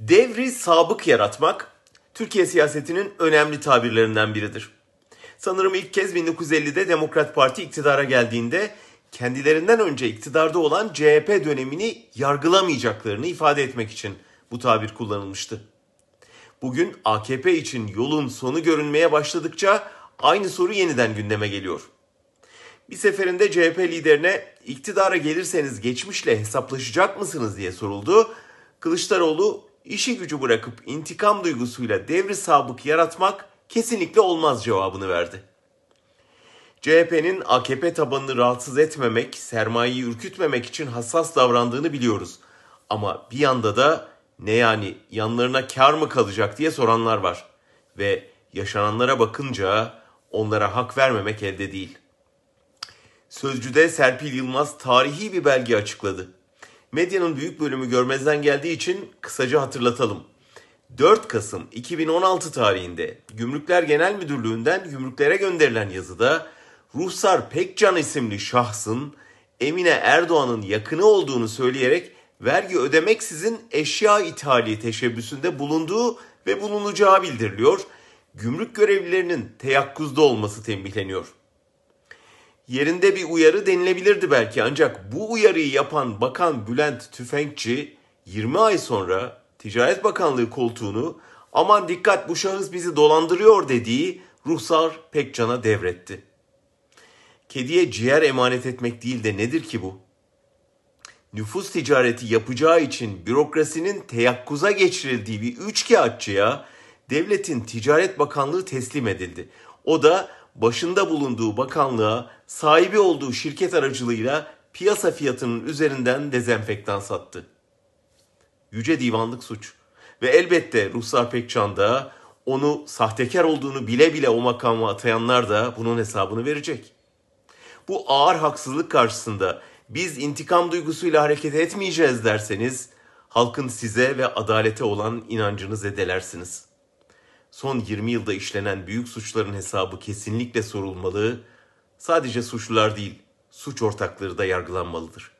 Devri sabık yaratmak Türkiye siyasetinin önemli tabirlerinden biridir. Sanırım ilk kez 1950'de Demokrat Parti iktidara geldiğinde kendilerinden önce iktidarda olan CHP dönemini yargılamayacaklarını ifade etmek için bu tabir kullanılmıştı. Bugün AKP için yolun sonu görünmeye başladıkça aynı soru yeniden gündeme geliyor. Bir seferinde CHP liderine iktidara gelirseniz geçmişle hesaplaşacak mısınız diye soruldu. Kılıçdaroğlu işi gücü bırakıp intikam duygusuyla devri sabık yaratmak kesinlikle olmaz cevabını verdi. CHP'nin AKP tabanını rahatsız etmemek, sermayeyi ürkütmemek için hassas davrandığını biliyoruz. Ama bir yanda da ne yani yanlarına kar mı kalacak diye soranlar var. Ve yaşananlara bakınca onlara hak vermemek elde değil. Sözcüde Serpil Yılmaz tarihi bir belge açıkladı. Medyanın büyük bölümü görmezden geldiği için kısaca hatırlatalım. 4 Kasım 2016 tarihinde Gümrükler Genel Müdürlüğü'nden gümrüklere gönderilen yazıda Ruhsar Pekcan isimli şahsın Emine Erdoğan'ın yakını olduğunu söyleyerek vergi ödemeksizin eşya ithali teşebbüsünde bulunduğu ve bulunacağı bildiriliyor. Gümrük görevlilerinin teyakkuzda olması tembihleniyor. Yerinde bir uyarı denilebilirdi belki ancak bu uyarıyı yapan Bakan Bülent Tüfekçi 20 ay sonra Ticaret Bakanlığı koltuğunu aman dikkat bu şahıs bizi dolandırıyor dediği Ruhsar Pekcan'a devretti. Kediye ciğer emanet etmek değil de nedir ki bu? Nüfus ticareti yapacağı için bürokrasinin teyakkuza geçirildiği bir üçkağıtçıya devletin Ticaret Bakanlığı teslim edildi. O da başında bulunduğu bakanlığa sahibi olduğu şirket aracılığıyla piyasa fiyatının üzerinden dezenfektan sattı. Yüce divanlık suç. Ve elbette Ruhsar Pekcan da onu sahtekar olduğunu bile bile o makama atayanlar da bunun hesabını verecek. Bu ağır haksızlık karşısında biz intikam duygusuyla hareket etmeyeceğiz derseniz halkın size ve adalete olan inancını zedelersiniz. Son 20 yılda işlenen büyük suçların hesabı kesinlikle sorulmalı. Sadece suçlular değil, suç ortakları da yargılanmalıdır.